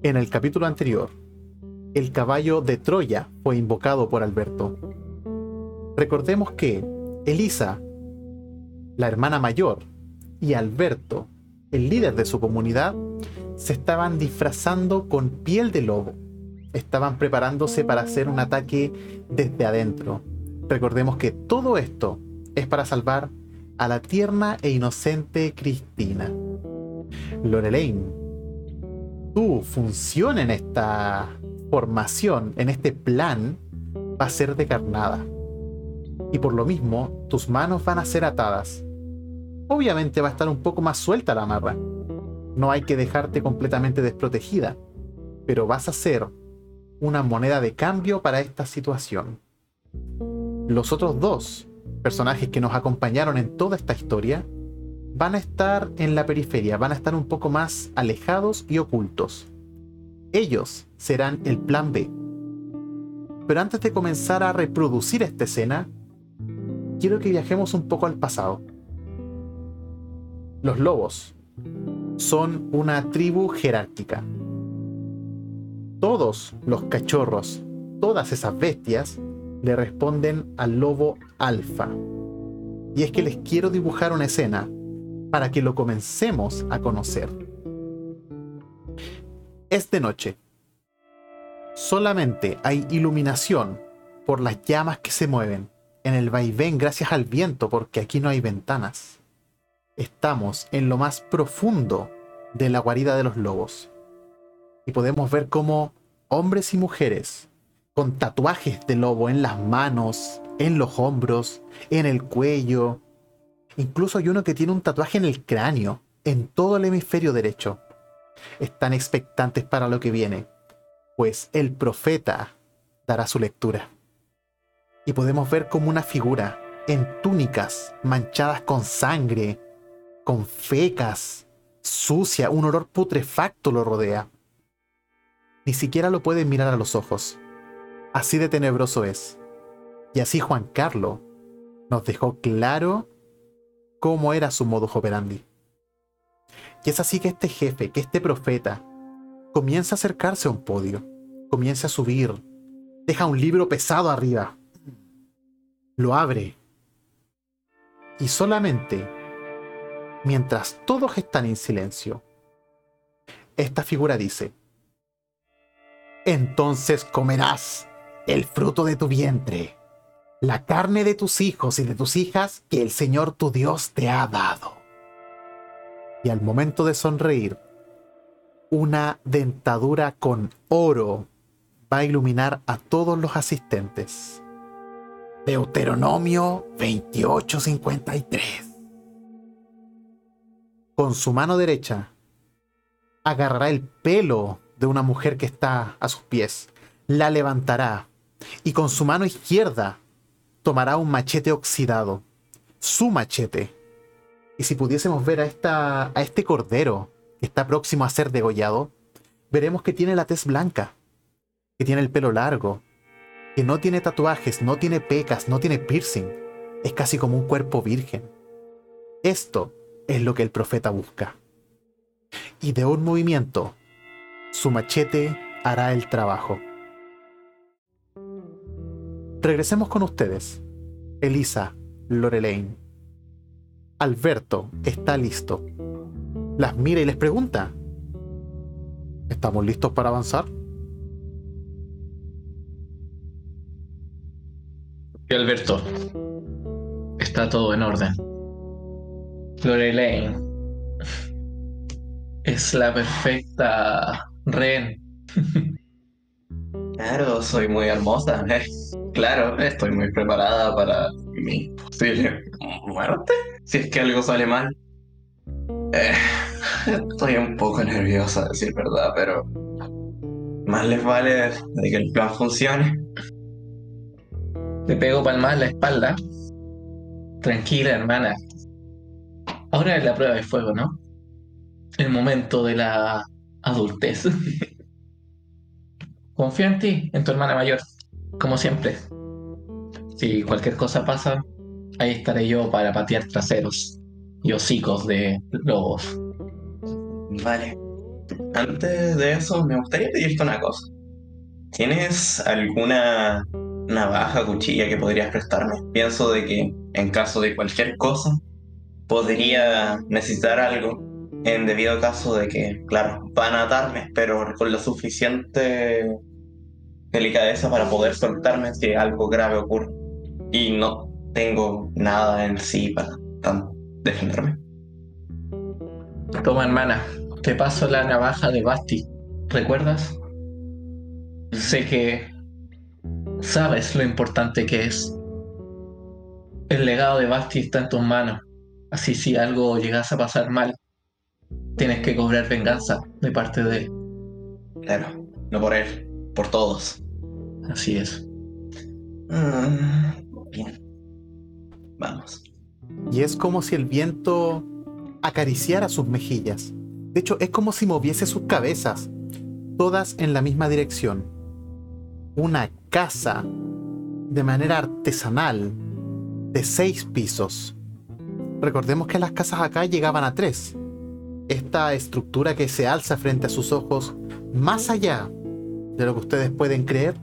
En el capítulo anterior, el caballo de Troya fue invocado por Alberto. Recordemos que Elisa, la hermana mayor, y Alberto, el líder de su comunidad, se estaban disfrazando con piel de lobo. Estaban preparándose para hacer un ataque desde adentro. Recordemos que todo esto es para salvar a la tierna e inocente Cristina. Lorelaine, tu función en esta formación, en este plan, va a ser de carnada. Y por lo mismo, tus manos van a ser atadas. Obviamente va a estar un poco más suelta la amarra. No hay que dejarte completamente desprotegida, pero vas a ser una moneda de cambio para esta situación. Los otros dos personajes que nos acompañaron en toda esta historia van a estar en la periferia, van a estar un poco más alejados y ocultos. Ellos serán el plan B. Pero antes de comenzar a reproducir esta escena, quiero que viajemos un poco al pasado. Los lobos son una tribu jerárquica. Todos los cachorros, todas esas bestias, le responden al lobo alfa. Y es que les quiero dibujar una escena para que lo comencemos a conocer. Es de noche. Solamente hay iluminación por las llamas que se mueven en el vaivén gracias al viento porque aquí no hay ventanas. Estamos en lo más profundo de la guarida de los lobos. Y podemos ver cómo hombres y mujeres con tatuajes de lobo en las manos, en los hombros, en el cuello. Incluso hay uno que tiene un tatuaje en el cráneo, en todo el hemisferio derecho. Están expectantes para lo que viene, pues el profeta dará su lectura. Y podemos ver como una figura en túnicas manchadas con sangre, con fecas, sucia, un olor putrefacto lo rodea. Ni siquiera lo pueden mirar a los ojos Así de tenebroso es. Y así Juan Carlos nos dejó claro cómo era su modo operandi. Y es así que este jefe, que este profeta, comienza a acercarse a un podio, comienza a subir, deja un libro pesado arriba, lo abre. Y solamente, mientras todos están en silencio, esta figura dice, entonces comerás el fruto de tu vientre, la carne de tus hijos y de tus hijas que el Señor tu Dios te ha dado. Y al momento de sonreír, una dentadura con oro va a iluminar a todos los asistentes. Deuteronomio 28:53. Con su mano derecha agarrará el pelo de una mujer que está a sus pies, la levantará y con su mano izquierda tomará un machete oxidado, su machete. Y si pudiésemos ver a, esta, a este cordero que está próximo a ser degollado, veremos que tiene la tez blanca, que tiene el pelo largo, que no tiene tatuajes, no tiene pecas, no tiene piercing. Es casi como un cuerpo virgen. Esto es lo que el profeta busca. Y de un movimiento, su machete hará el trabajo. Regresemos con ustedes. Elisa, Lorelaine. Alberto está listo. Las mira y les pregunta. ¿Estamos listos para avanzar? Y Alberto, está todo en orden. Lorelaine es la perfecta Ren. Claro, soy muy hermosa. ¿eh? Claro, estoy muy preparada para mi posible muerte. Si es que algo sale mal. Eh, estoy un poco nerviosa, a decir verdad, pero más les vale de que el plan funcione. Le pego palmas en la espalda. Tranquila, hermana. Ahora es la prueba de fuego, ¿no? El momento de la adultez. Confío en ti, en tu hermana mayor como siempre. Si cualquier cosa pasa, ahí estaré yo para patear traseros y hocicos de lobos. Vale. antes de eso, me gustaría pedirte una cosa. ¿Tienes alguna navaja, cuchilla que podrías prestarme? Pienso de que en caso de cualquier cosa, podría necesitar algo en debido caso de que, claro, van a atarme, pero con la suficiente delicadeza para poder soltarme si algo grave ocurre. Y no tengo nada en sí para tan, defenderme. Toma, hermana, te paso la navaja de Basti. ¿Recuerdas? Sé que sabes lo importante que es. El legado de Basti está en tus manos. Así si algo llegase a pasar mal, tienes que cobrar venganza de parte de él. Claro, no por él, por todos. Así es. Ah, Vamos. Y es como si el viento acariciara sus mejillas. De hecho, es como si moviese sus cabezas, todas en la misma dirección. Una casa de manera artesanal de seis pisos. Recordemos que las casas acá llegaban a tres. Esta estructura que se alza frente a sus ojos, más allá de lo que ustedes pueden creer,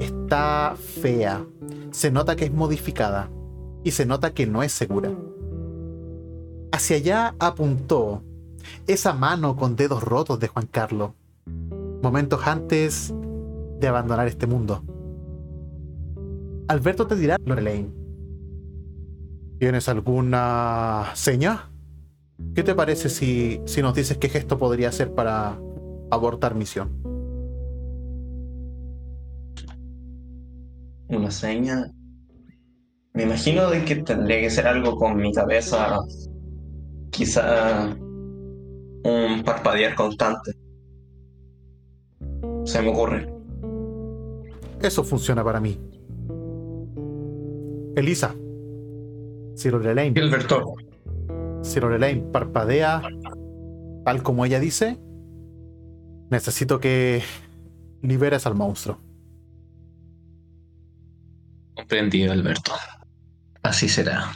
está fea. Se nota que es modificada y se nota que no es segura. Hacia allá apuntó esa mano con dedos rotos de Juan Carlos, momentos antes de abandonar este mundo. Alberto te dirá, Lorelaine, ¿tienes alguna seña? ¿Qué te parece si, si nos dices qué gesto podría hacer para abortar misión? Una seña. Me imagino de que tendría que ser algo con mi cabeza. Quizá un parpadear constante. Se me ocurre. Eso funciona para mí. Elisa. Si Lorelaine, Gilberto, si Lorelaine parpadea tal como ella dice, necesito que liberes al monstruo. Comprendido, Alberto. Así será.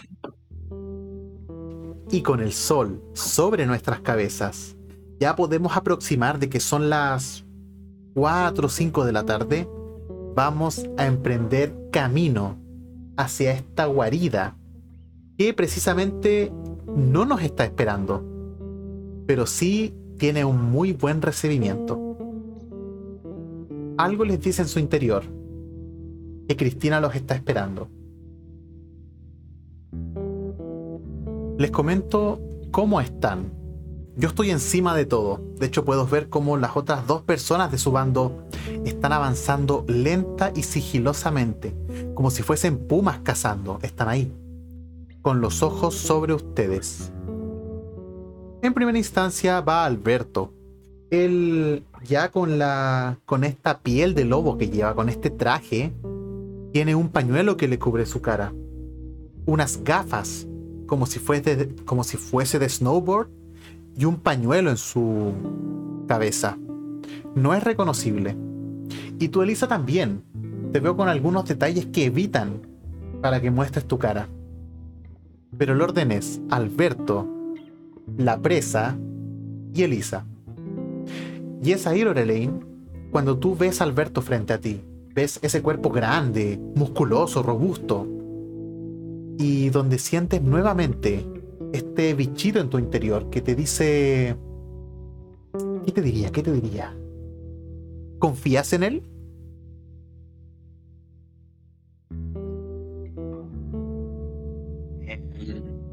y con el sol sobre nuestras cabezas, ya podemos aproximar de que son las 4 o 5 de la tarde, vamos a emprender camino hacia esta guarida que precisamente no nos está esperando, pero sí tiene un muy buen recibimiento. Algo les dice en su interior, que Cristina los está esperando. Les comento cómo están. Yo estoy encima de todo. De hecho, puedo ver cómo las otras dos personas de su bando están avanzando lenta y sigilosamente, como si fuesen pumas cazando. Están ahí, con los ojos sobre ustedes. En primera instancia va Alberto. Él ya con la con esta piel de lobo que lleva, con este traje, tiene un pañuelo que le cubre su cara. Unas gafas como si fuese como si fuese de snowboard y un pañuelo en su cabeza. No es reconocible. Y tú, Elisa, también. Te veo con algunos detalles que evitan para que muestres tu cara. Pero el orden es Alberto, la presa y Elisa. Y es ahí, Lorelaine, cuando tú ves a Alberto frente a ti. Ves ese cuerpo grande, musculoso, robusto. Y donde sientes nuevamente este bichito en tu interior que te dice... ¿Qué te diría? ¿Qué te diría? ¿Confías en él?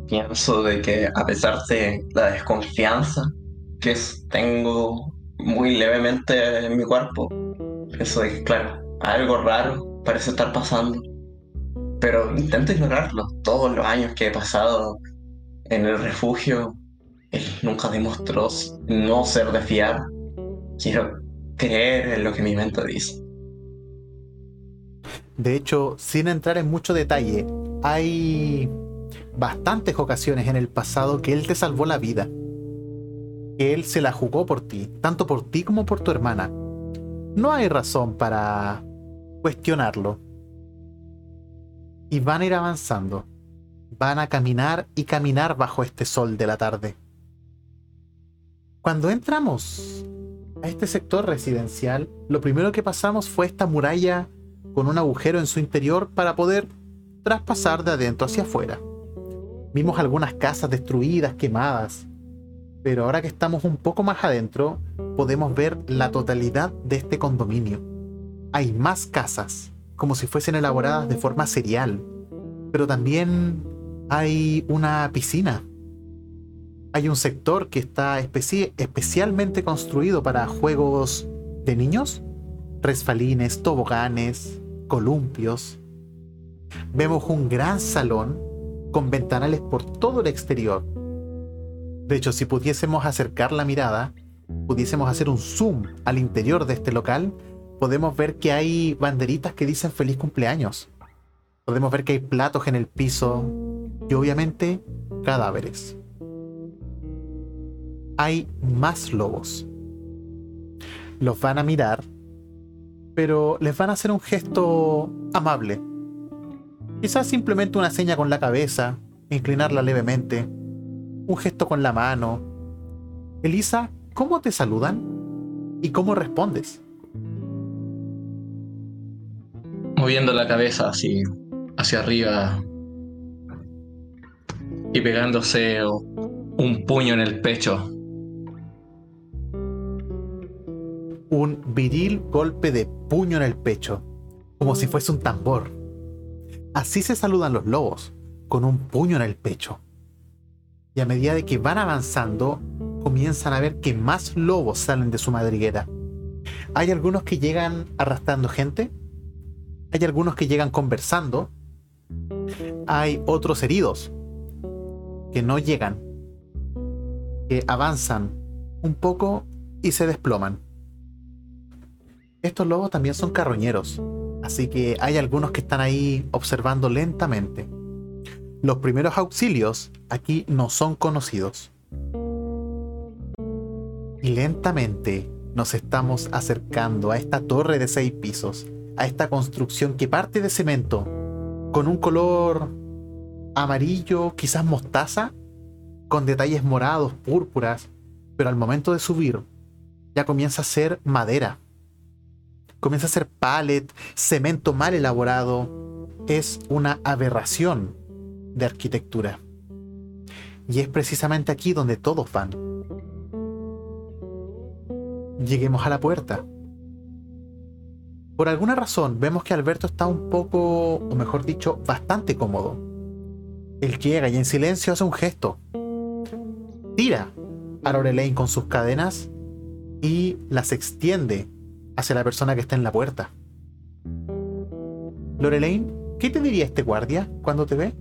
Pienso de que a pesar de la desconfianza que es- tengo muy levemente en mi cuerpo, de que, claro, algo raro parece estar pasando. Pero intento ignorarlo. Todos los años que he pasado en el refugio, él nunca demostró no ser de fiar. Quiero creer en lo que mi mente dice. De hecho, sin entrar en mucho detalle, hay bastantes ocasiones en el pasado que él te salvó la vida. Que él se la jugó por ti, tanto por ti como por tu hermana. No hay razón para cuestionarlo. Y van a ir avanzando. Van a caminar y caminar bajo este sol de la tarde. Cuando entramos a este sector residencial, lo primero que pasamos fue esta muralla con un agujero en su interior para poder traspasar de adentro hacia afuera. Vimos algunas casas destruidas, quemadas, pero ahora que estamos un poco más adentro, podemos ver la totalidad de este condominio. Hay más casas, como si fuesen elaboradas de forma serial, pero también hay una piscina. Hay un sector que está especialmente construido para juegos de niños, resfalines, toboganes, columpios. Vemos un gran salón con ventanales por todo el exterior. De hecho, si pudiésemos acercar la mirada, pudiésemos hacer un zoom al interior de este local, podemos ver que hay banderitas que dicen feliz cumpleaños. Podemos ver que hay platos en el piso y obviamente cadáveres. Hay más lobos. Los van a mirar, pero les van a hacer un gesto amable Quizás simplemente una seña con la cabeza, inclinarla levemente, un gesto con la mano. Elisa, ¿cómo te saludan? ¿Y cómo respondes? Moviendo la cabeza así, hacia arriba y pegándose un puño en el pecho. Un viril golpe de puño en el pecho, como si fuese un tambor. Así se saludan los lobos, con un puño en el pecho. Y a medida de que van avanzando, comienzan a ver que más lobos salen de su madriguera. Hay algunos que llegan arrastrando gente, hay algunos que llegan conversando, hay otros heridos que no llegan, que avanzan un poco y se desploman. Estos lobos también son carroñeros, Así que hay algunos que están ahí observando lentamente. Los primeros auxilios aquí no son conocidos. Y lentamente nos estamos acercando a esta torre de seis pisos, a esta construcción que parte de cemento, con un color amarillo, quizás mostaza, con detalles morados, púrpuras, pero al momento de subir ya comienza a ser madera comienza a ser pallet, cemento mal elaborado. Es una aberración de arquitectura. Y es precisamente aquí donde todos van. Lleguemos a la puerta. Por alguna razón vemos que Alberto está un poco, o mejor dicho, bastante cómodo. Él llega y en silencio hace un gesto. Tira a Lorelaine con sus cadenas y las extiende hacia la persona que está en la puerta. Lorelaine, ¿qué te diría este guardia cuando te ve?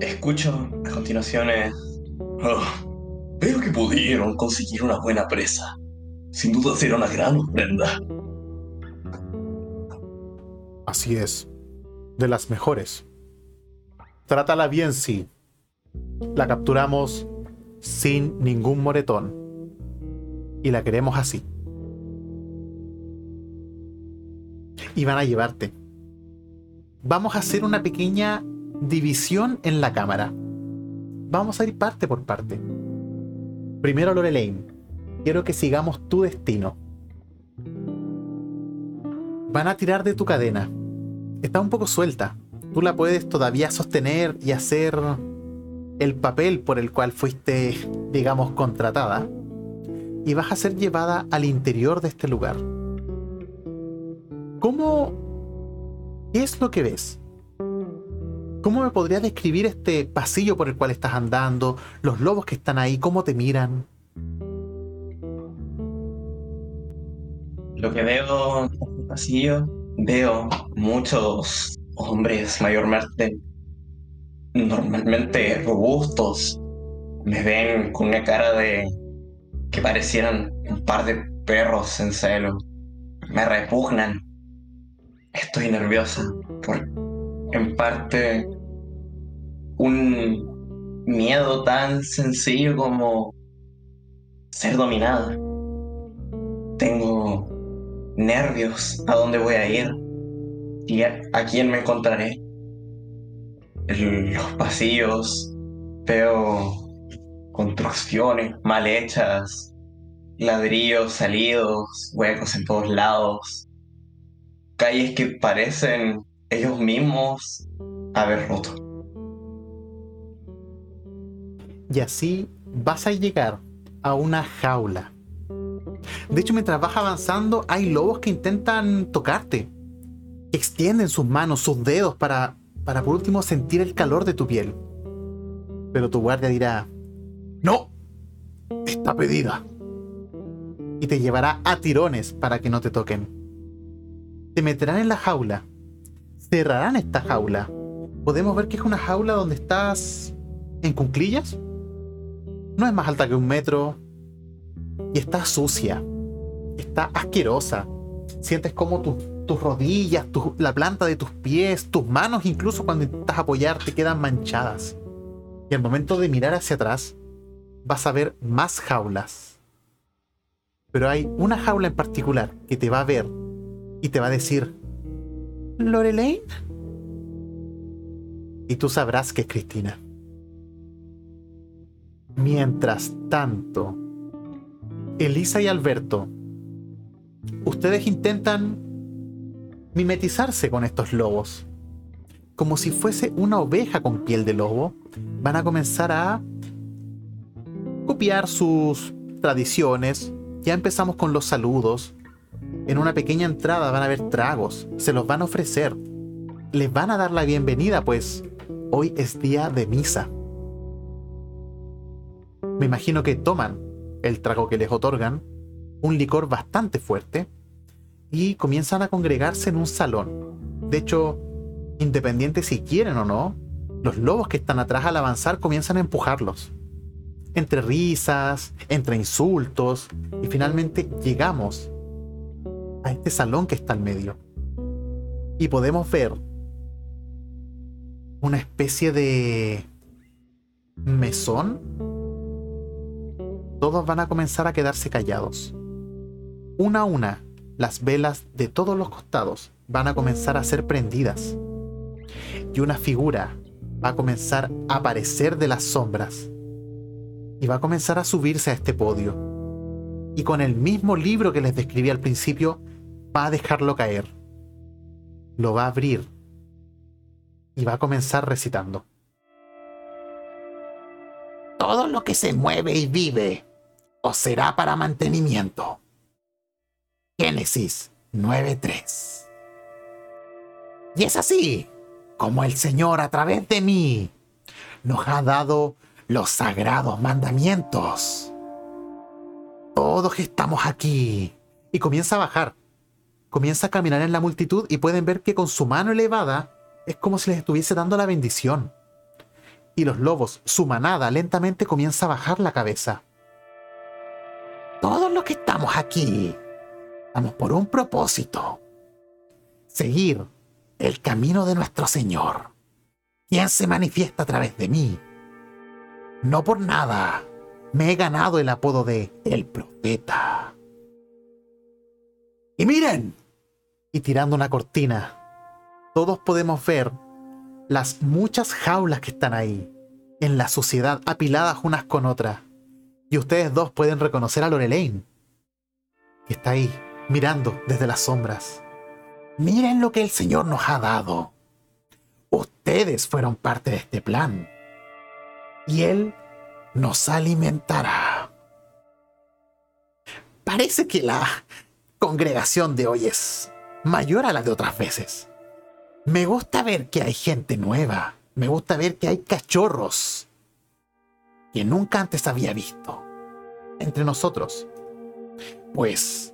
Escucho a continuación. Oh, veo que pudieron conseguir una buena presa. Sin duda será una gran ofrenda. Así es. De las mejores. Trátala bien, sí. La capturamos sin ningún moretón y la queremos así. Y van a llevarte. Vamos a hacer una pequeña división en la cámara. Vamos a ir parte por parte. Primero Lorelaine, quiero que sigamos tu destino. Van a tirar de tu cadena. Está un poco suelta. Tú la puedes todavía sostener y hacer el papel por el cual fuiste, digamos, contratada y vas a ser llevada al interior de este lugar. ¿Cómo... ¿Qué es lo que ves? ¿Cómo me podrías describir este pasillo por el cual estás andando? Los lobos que están ahí, ¿cómo te miran? Lo que veo en este pasillo, veo muchos hombres mayormente, normalmente robustos. Me ven con una cara de que parecieran un par de perros en celo. Me repugnan. Estoy nerviosa por, en parte, un miedo tan sencillo como ser dominada. Tengo nervios a dónde voy a ir y a, quién me encontraré. los pasillos Veo construcciones mal hechas, ladrillos salidos, huecos en todos lados, calles que parecen ellos mismos haber roto. Y así vas a llegar a una jaula. De hecho, mientras vas avanzando, hay lobos que intentan tocarte. Extienden sus manos, sus dedos para, para por último sentir el calor de tu piel. Pero tu guardia dirá, no, está pedida. Y te llevará a tirones para que no te toquen. Te meterán en la jaula. Cerrarán esta jaula. Podemos ver que es una jaula donde estás en cunclillas. No es más alta que un metro. Y está sucia. Está asquerosa. Sientes como tus rodillas, la planta de tus pies, tus manos incluso cuando intentas apoyar te quedan manchadas. Y al momento de mirar hacia atrás, vas a ver más jaulas. Pero hay una jaula en particular que te va a ver y te va a decir, ¿Lorelaine? Y tú sabrás que es Cristina. Mientras tanto, Elisa y Alberto, ustedes intentan mimetizarse con estos lobos. Como si fuese una oveja con piel de lobo, van a comenzar a copiar sus tradiciones. Ya empezamos con los saludos. En una pequeña entrada van a haber tragos, se los van a ofrecer. Les van a dar la bienvenida, pues hoy es día de misa. Me imagino que toman el trago que les otorgan, un licor bastante fuerte, y comienzan a congregarse en un salón. De hecho, independiente si quieren o no, los lobos que están atrás al avanzar comienzan a empujarlos. Entre risas, entre insultos, y finalmente llegamos a este salón que está al medio. Y podemos ver una especie de mesón todos van a comenzar a quedarse callados. Una a una, las velas de todos los costados van a comenzar a ser prendidas. Y una figura va a comenzar a aparecer de las sombras. Y va a comenzar a subirse a este podio. Y con el mismo libro que les describí al principio, va a dejarlo caer. Lo va a abrir. Y va a comenzar recitando. Todo lo que se mueve y vive o será para mantenimiento. Génesis 9.3. Y es así como el Señor a través de mí nos ha dado los sagrados mandamientos. Todos estamos aquí. Y comienza a bajar. Comienza a caminar en la multitud y pueden ver que con su mano elevada es como si les estuviese dando la bendición y los lobos, su manada, lentamente comienza a bajar la cabeza. Todos los que estamos aquí, estamos por un propósito. Seguir el camino de nuestro Señor, quien se manifiesta a través de mí. No por nada me he ganado el apodo de el profeta. Y miren, y tirando una cortina, todos podemos ver las muchas jaulas que están ahí, en la suciedad, apiladas unas con otras. Y ustedes dos pueden reconocer a Lorelaine, que está ahí, mirando desde las sombras. Miren lo que el Señor nos ha dado. Ustedes fueron parte de este plan. Y Él nos alimentará. Parece que la congregación de hoy es mayor a la de otras veces. Me gusta ver que hay gente nueva. Me gusta ver que hay cachorros que nunca antes había visto entre nosotros. Pues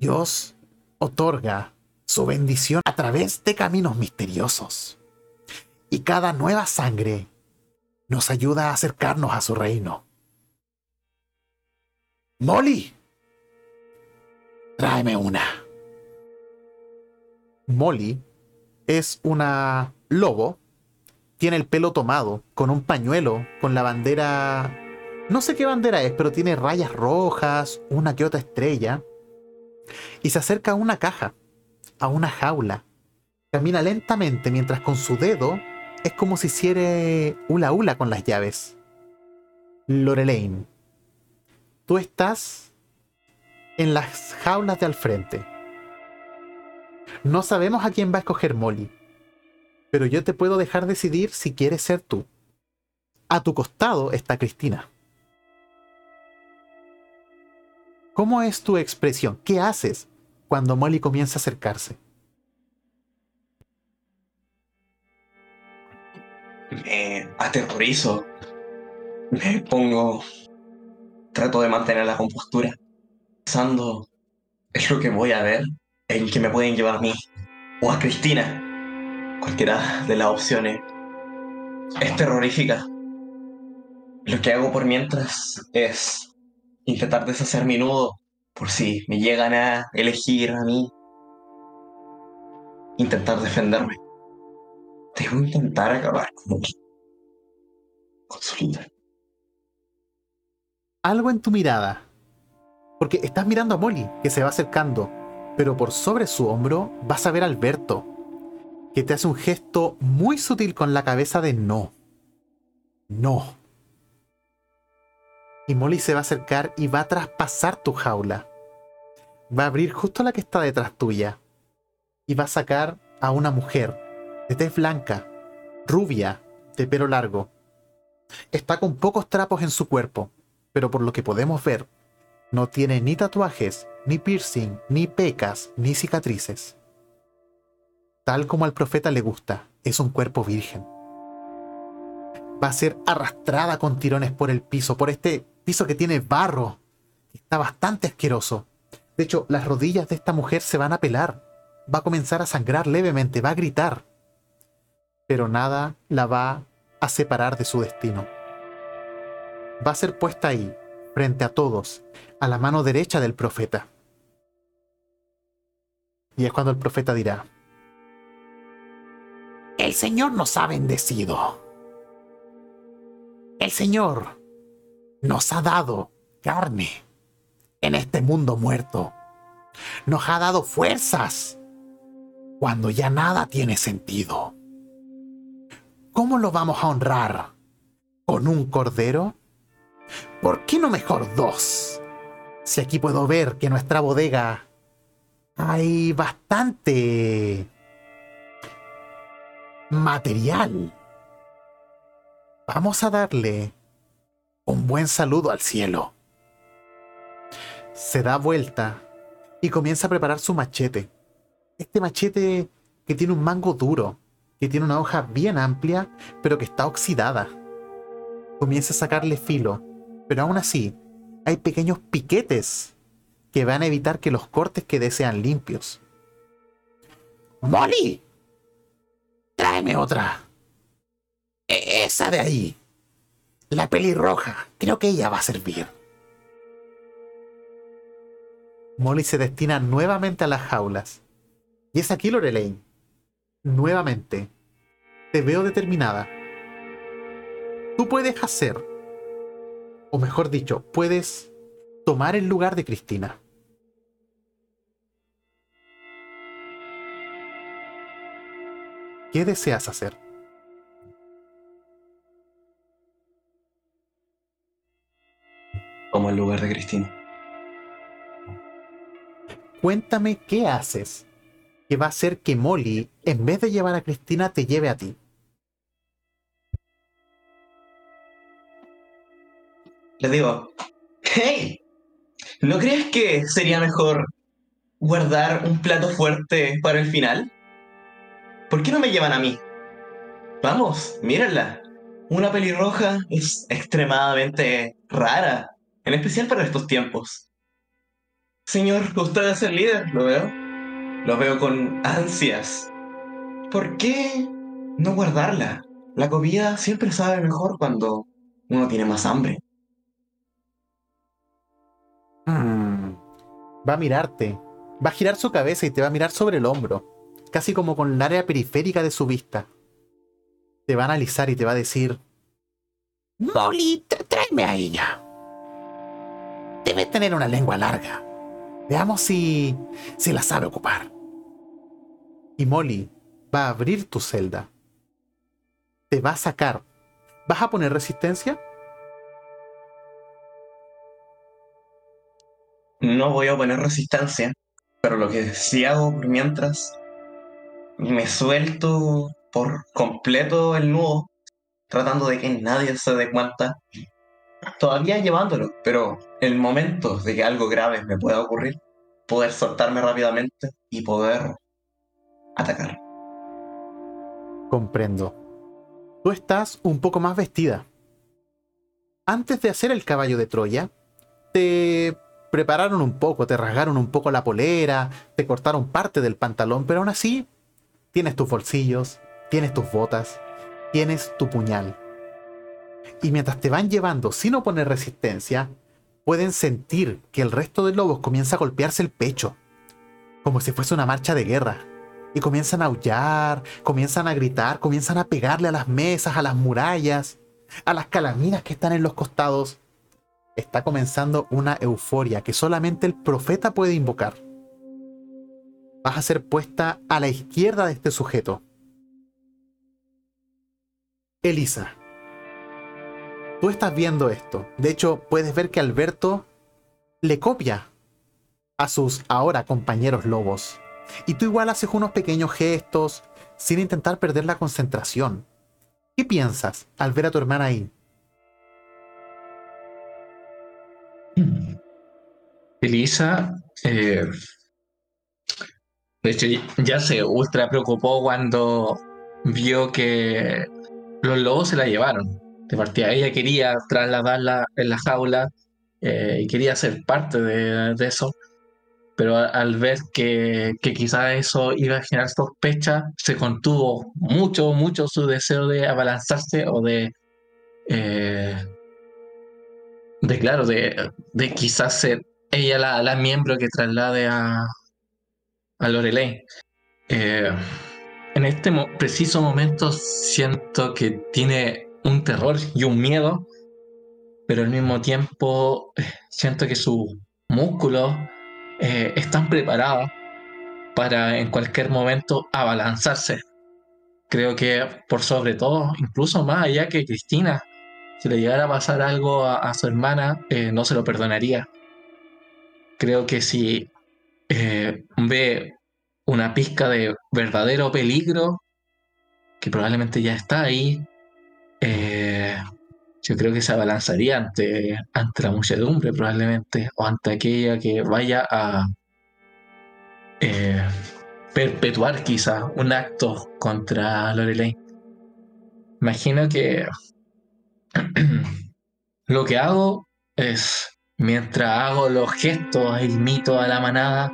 Dios otorga su bendición a través de caminos misteriosos. Y cada nueva sangre nos ayuda a acercarnos a su reino. Molly, tráeme una. Molly es una lobo. Tiene el pelo tomado, con un pañuelo, con la bandera... No sé qué bandera es, pero tiene rayas rojas, una que otra estrella. Y se acerca a una caja, a una jaula. Camina lentamente mientras con su dedo es como si hiciera hula hula con las llaves. Lorelaine, tú estás en las jaulas de al frente. No sabemos a quién va a escoger Molly, pero yo te puedo dejar decidir si quieres ser tú. A tu costado está Cristina. ¿Cómo es tu expresión? ¿Qué haces cuando Molly comienza a acercarse? Me aterrorizo. Me pongo. Trato de mantener la compostura. Pensando. Es lo que voy a ver. El que me pueden llevar a mí. O a Cristina. Cualquiera de las opciones. Es terrorífica. Lo que hago por mientras es intentar deshacer mi nudo por si me llegan a elegir a mí. Intentar defenderme. Debo intentar acabar con, con su líder. Algo en tu mirada. Porque estás mirando a Molly, que se va acercando, pero por sobre su hombro vas a ver a Alberto, que te hace un gesto muy sutil con la cabeza de no. No. Y Molly se va a acercar y va a traspasar tu jaula. Va a abrir justo la que está detrás tuya. Y va a sacar a una mujer de tez blanca, rubia, de pelo largo. Está con pocos trapos en su cuerpo, pero por lo que podemos ver, no tiene ni tatuajes, ni piercing, ni pecas, ni cicatrices. Tal como al profeta le gusta, es un cuerpo virgen. Va a ser arrastrada con tirones por el piso, por este piso que tiene barro. Está bastante asqueroso. De hecho, las rodillas de esta mujer se van a pelar. Va a comenzar a sangrar levemente, va a gritar. Pero nada la va a separar de su destino. Va a ser puesta ahí, frente a todos, a la mano derecha del profeta. Y es cuando el profeta dirá, El Señor nos ha bendecido. El Señor nos ha dado carne en este mundo muerto. Nos ha dado fuerzas cuando ya nada tiene sentido. ¿Cómo lo vamos a honrar? ¿Con un cordero? ¿Por qué no mejor dos? Si aquí puedo ver que nuestra bodega hay bastante material. Vamos a darle un buen saludo al cielo. Se da vuelta y comienza a preparar su machete. Este machete que tiene un mango duro, que tiene una hoja bien amplia, pero que está oxidada. Comienza a sacarle filo, pero aún así hay pequeños piquetes que van a evitar que los cortes queden sean limpios. ¡Molly! Tráeme otra. E-, esa de ahí. La pelirroja. Creo que ella va a servir. Molly se destina nuevamente a las jaulas. Y es aquí Lorelaine. Nuevamente. Te veo determinada. Tú puedes hacer, o mejor dicho, puedes tomar el lugar de Cristina. ¿Qué deseas hacer? Lugar de Cristina. Cuéntame qué haces que va a hacer que Molly, en vez de llevar a Cristina, te lleve a ti. Le digo, hey, ¿no crees que sería mejor guardar un plato fuerte para el final? ¿Por qué no me llevan a mí? Vamos, mírenla. Una pelirroja es extremadamente rara, en especial para estos tiempos. Señor, usted es el líder, lo veo. Lo veo con ansias. ¿Por qué no guardarla? La comida siempre sabe mejor cuando uno tiene más hambre. Mm. Va a mirarte. Va a girar su cabeza y te va a mirar sobre el hombro. Casi como con el área periférica de su vista. Te va a analizar y te va a decir... Molly, tráeme a ella. Debe tener una lengua larga. Veamos si, si la sabe ocupar. Y Molly va a abrir tu celda. te va a sacar. ¿Vas a poner resistencia? No voy a poner resistencia, pero lo que sí hago mientras, me suelto por completo el nudo, tratando de que nadie se dé cuenta, todavía llevándolo, pero en el momento de que algo grave me pueda ocurrir, poder soltarme rápidamente y poder atacar. Comprendo. Tú estás un poco más vestida. Antes de hacer el caballo de Troya, te prepararon un poco, te rasgaron un poco la polera, te cortaron parte del pantalón, pero aún así tienes tus bolsillos, tienes tus botas, tienes tu puñal. Y mientras te van llevando sin oponer resistencia, pueden sentir que el resto de lobos comienza a golpearse el pecho, como si fuese una marcha de guerra. Y comienzan a aullar, comienzan a gritar, comienzan a pegarle a las mesas, a las murallas, a las calaminas que están en los costados. Está comenzando una euforia que solamente el profeta puede invocar. Vas a ser puesta a la izquierda de este sujeto. Elisa, tú estás viendo esto. De hecho, puedes ver que Alberto le copia a sus ahora compañeros lobos. Y tú igual haces unos pequeños gestos sin intentar perder la concentración. ¿Qué piensas al ver a tu hermana ahí? Elisa, eh, de hecho, ya se ultra preocupó cuando vio que los lobos se la llevaron. De partida, ella quería trasladarla en la jaula eh, y quería ser parte de, eso, pero al ver que, que quizás eso iba a generar sospecha, se contuvo mucho, mucho su deseo de abalanzarse o de, eh, de claro, de, de quizás ser ella la, la miembro que traslade a, a Lorelei. Eh, en este preciso momento siento que tiene un terror y un miedo, pero al mismo tiempo eh, siento que sus músculos eh, están preparados para en cualquier momento abalanzarse. Creo que por sobre todo, incluso más allá que Cristina, si le llegara a pasar algo a, su hermana, no se lo perdonaría. Creo que si ve una pizca de verdadero peligro que probablemente ya está ahí, eh, yo creo que se abalanzaría ante, ante la muchedumbre probablemente, o ante aquella que vaya a eh, perpetuar quizá un acto contra Lorelei. Imagino que lo que hago es, mientras hago los gestos, imito a la manada,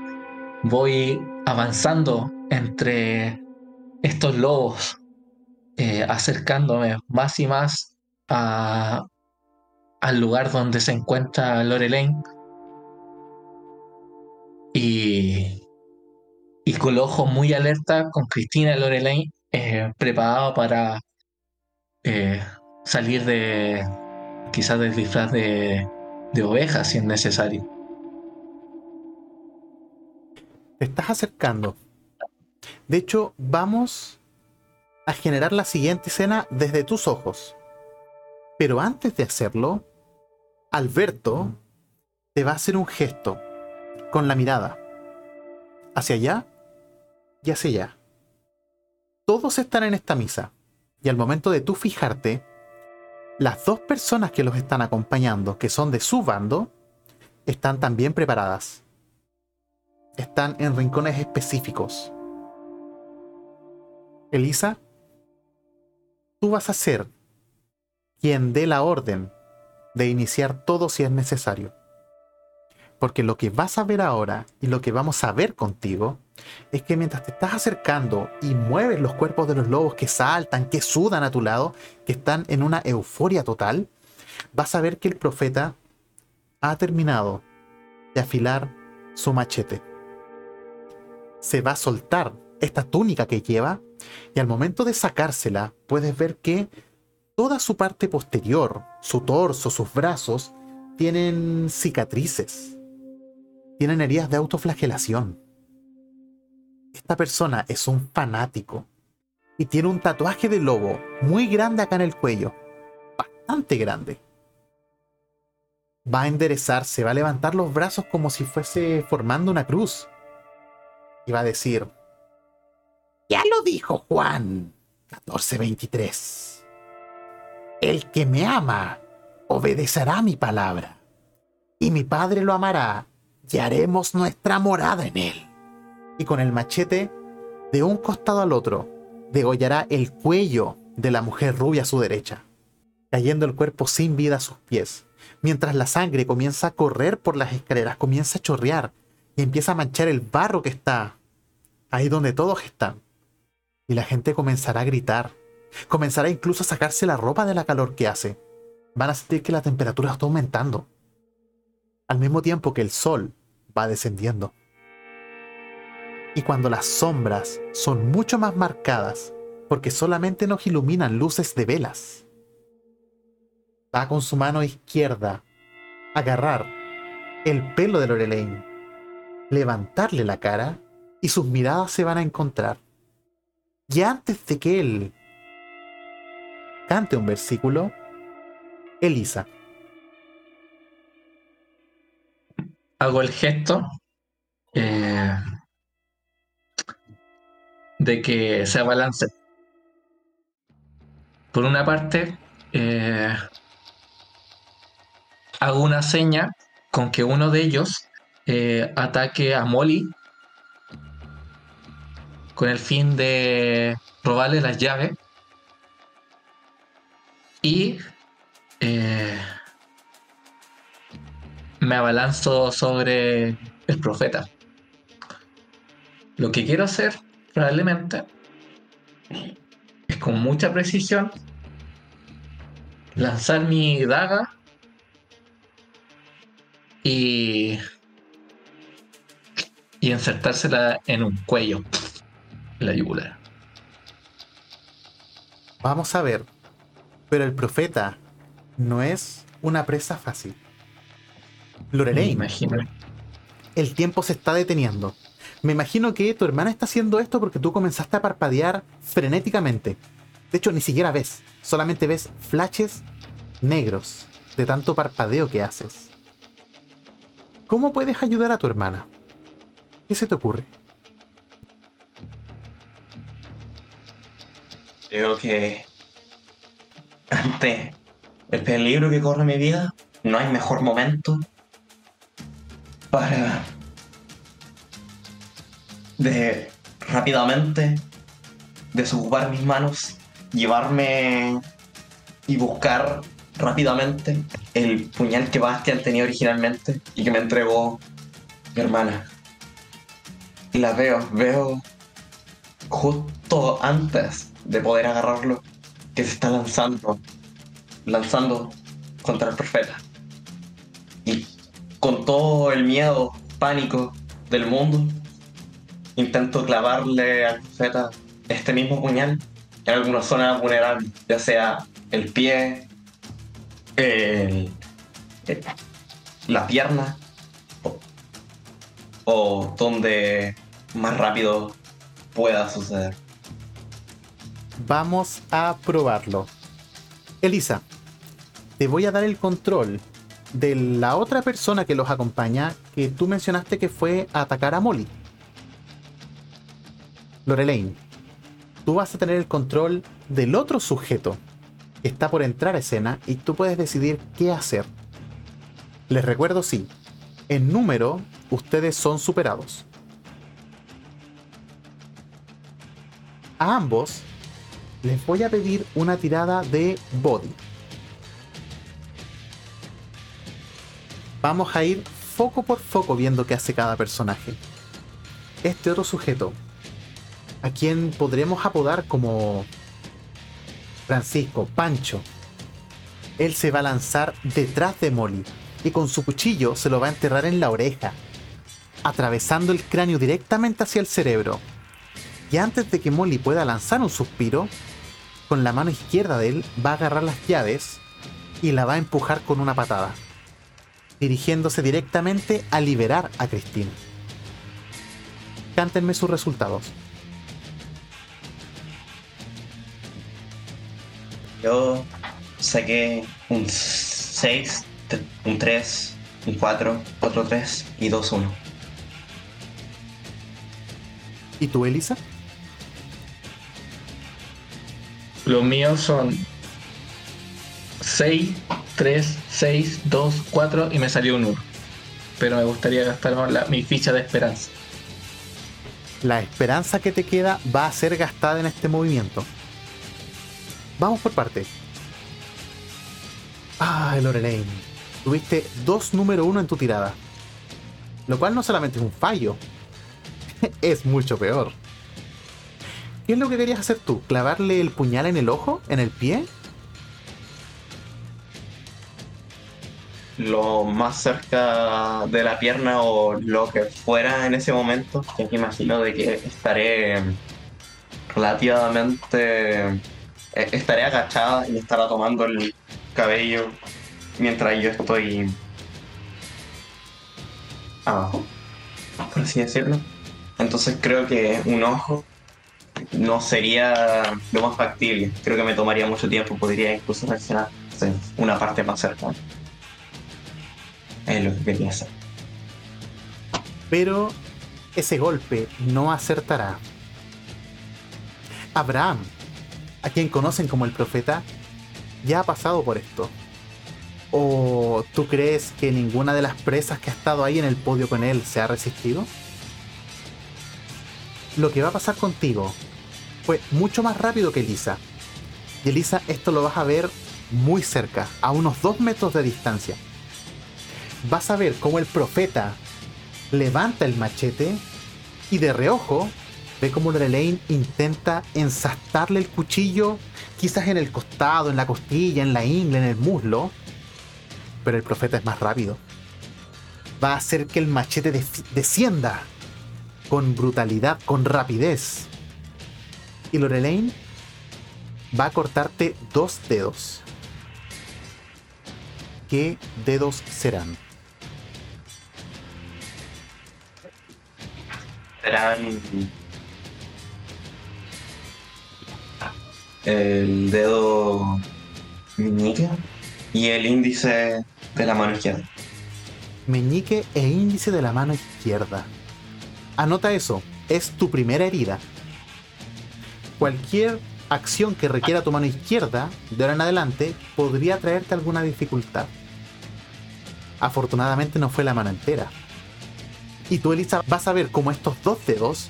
voy avanzando entre estos lobos, eh, acercándome más y más a, al lugar donde se encuentra Lorelaine. Y, y con los ojos muy alerta, con Cristina Lorelaine eh, preparado para eh, salir de quizás del disfraz de, de oveja si es necesario. Te estás acercando. De hecho, vamos a generar la siguiente escena desde tus ojos. Pero antes de hacerlo, Alberto te va a hacer un gesto con la mirada. Hacia allá y hacia allá. Todos están en esta misa. Y al momento de tú fijarte, las dos personas que los están acompañando, que son de su bando, están también preparadas están en rincones específicos. Elisa, tú vas a ser quien dé la orden de iniciar todo si es necesario. Porque lo que vas a ver ahora y lo que vamos a ver contigo es que mientras te estás acercando y mueves los cuerpos de los lobos que saltan, que sudan a tu lado, que están en una euforia total, vas a ver que el profeta ha terminado de afilar su machete se va a soltar esta túnica que lleva y al momento de sacársela puedes ver que toda su parte posterior, su torso, sus brazos, tienen cicatrices, tienen heridas de autoflagelación. Esta persona es un fanático, y tiene un tatuaje de lobo muy grande acá en el cuello. Bastante grande. Va a enderezarse, va a levantar los brazos como si fuese formando una cruz. Y va a decir, ya lo dijo Juan 1423. El que me ama obedecerá mi palabra, y mi Padre lo amará, y haremos nuestra morada en él. Y con el machete, de un costado al otro, degollará el cuello de la mujer rubia a su derecha, cayendo el cuerpo sin vida a sus pies, mientras la sangre comienza a correr por las escaleras, comienza a chorrear y empieza a manchar el barro que está ahí donde todos están. Y la gente comenzará a gritar, comenzará incluso a sacarse la ropa de la calor que hace. Van a sentir que la temperatura está aumentando, al mismo tiempo que el sol va descendiendo. Y cuando las sombras son mucho más marcadas, porque solamente nos iluminan luces de velas, va con su mano izquierda a agarrar el pelo de Lorelaine, levantarle la cara y sus miradas se van a encontrar. Y antes de que él cante un versículo, Elisa. Hago el gesto eh, de que se abalance. Por una parte, eh, hago una seña con que uno de ellos eh, ataque a Molly con el fin de robarle las llaves y eh, me abalanzo sobre el profeta. Lo que quiero hacer probablemente es con mucha precisión lanzar mi daga y, y insertársela en un cuello, en la yugular. Vamos a ver. Pero el profeta no es una presa fácil. Me Lorelei, imagino. el tiempo se está deteniendo. Me imagino que tu hermana está haciendo esto porque tú comenzaste a parpadear frenéticamente. De hecho, ni siquiera ves. Solamente ves flashes negros de tanto parpadeo que haces. ¿Cómo puedes ayudar a tu hermana? ¿Qué se te ocurre? Creo que ante el peligro que corre mi vida, no hay mejor momento para de rápidamente desocupar mis manos, llevarme y buscar rápidamente el puñal que Bastian tenía originalmente y que me entregó mi hermana. Y la veo, veo justo antes de poder agarrarlo que se está lanzando, lanzando contra el profeta. Y con todo el miedo, pánico del mundo, intento clavarle al profeta este mismo puñal en alguna zona vulnerable, ya sea el pie, el- el- la pierna, o donde más rápido pueda suceder. Vamos a probarlo. Elisa, te voy a dar el control de la otra persona que los acompaña que tú mencionaste que fue a atacar a Molly. Lorelaine, tú vas a tener el control del otro sujeto que está por entrar a escena y tú puedes decidir qué hacer. Les recuerdo, sí, en número ustedes son superados. A ambos les voy a pedir una tirada de body. Vamos a ir foco por foco viendo qué hace cada personaje. Este otro sujeto, a quien podremos apodar como Francisco, Pancho, él se va a lanzar detrás de Molly y con su cuchillo se lo va a enterrar en la oreja, atravesando el cráneo directamente hacia el cerebro. Y antes de que Molly pueda lanzar un suspiro, con la mano izquierda de él va a agarrar las llaves y la va a empujar con una patada, dirigiéndose directamente a liberar a Christine. Cántenme sus resultados. Yo saqué un 6, un 3, un 4, otro 3 y 2, 1. ¿Y tú, Elisa? Los míos son 6, 3, 6, 2, 4 y me salió un 1. Pero me gustaría gastar la- mi ficha de esperanza. La esperanza que te queda va a ser gastada en este movimiento. Vamos por parte. Ah, Lorelaine. Tuviste dos número uno en tu tirada. Lo cual no solamente es un fallo. es mucho peor. ¿Qué es lo que querías hacer tú? ¿Clavarle el puñal en el ojo? ¿En el pie? Lo más cerca de la pierna o lo que fuera en ese momento, que imagino de que estaré relativamente... eh, Estaré agachada y estará tomando el cabello mientras yo estoy abajo, por así decirlo. Entonces creo que un ojo no sería lo más factible. Creo que me tomaría mucho tiempo, podría incluso reaccionar una parte más cercana. Es lo que quería hacer. Pero ese golpe no acertará. Abraham, a quien conocen como el profeta, ya ha pasado por esto. ¿O tú crees que ninguna de las presas que ha estado ahí en el podio con él se ha resistido? Lo que va a pasar contigo fue mucho más rápido que Elisa. Y Elisa, esto lo vas a ver muy cerca, a unos dos metros de distancia. Vas a ver cómo el profeta levanta el machete y de reojo ve como Lorelaine intenta ensastarle el cuchillo, quizás en el costado, en la costilla, en la ingle, en el muslo. Pero el profeta es más rápido. Va a hacer que el machete descienda con brutalidad, con rapidez. Y Lorelaine va a cortarte dos dedos. ¿Qué dedos serán? Serán el dedo meñique y el índice de la mano izquierda. meñique e índice de la mano izquierda. Anota eso, es tu primera herida. Cualquier acción que requiera tu mano izquierda, de ahora en adelante, podría traerte alguna dificultad. Afortunadamente no fue la mano entera. Y tú, Elisa, vas a ver cómo estos dos dedos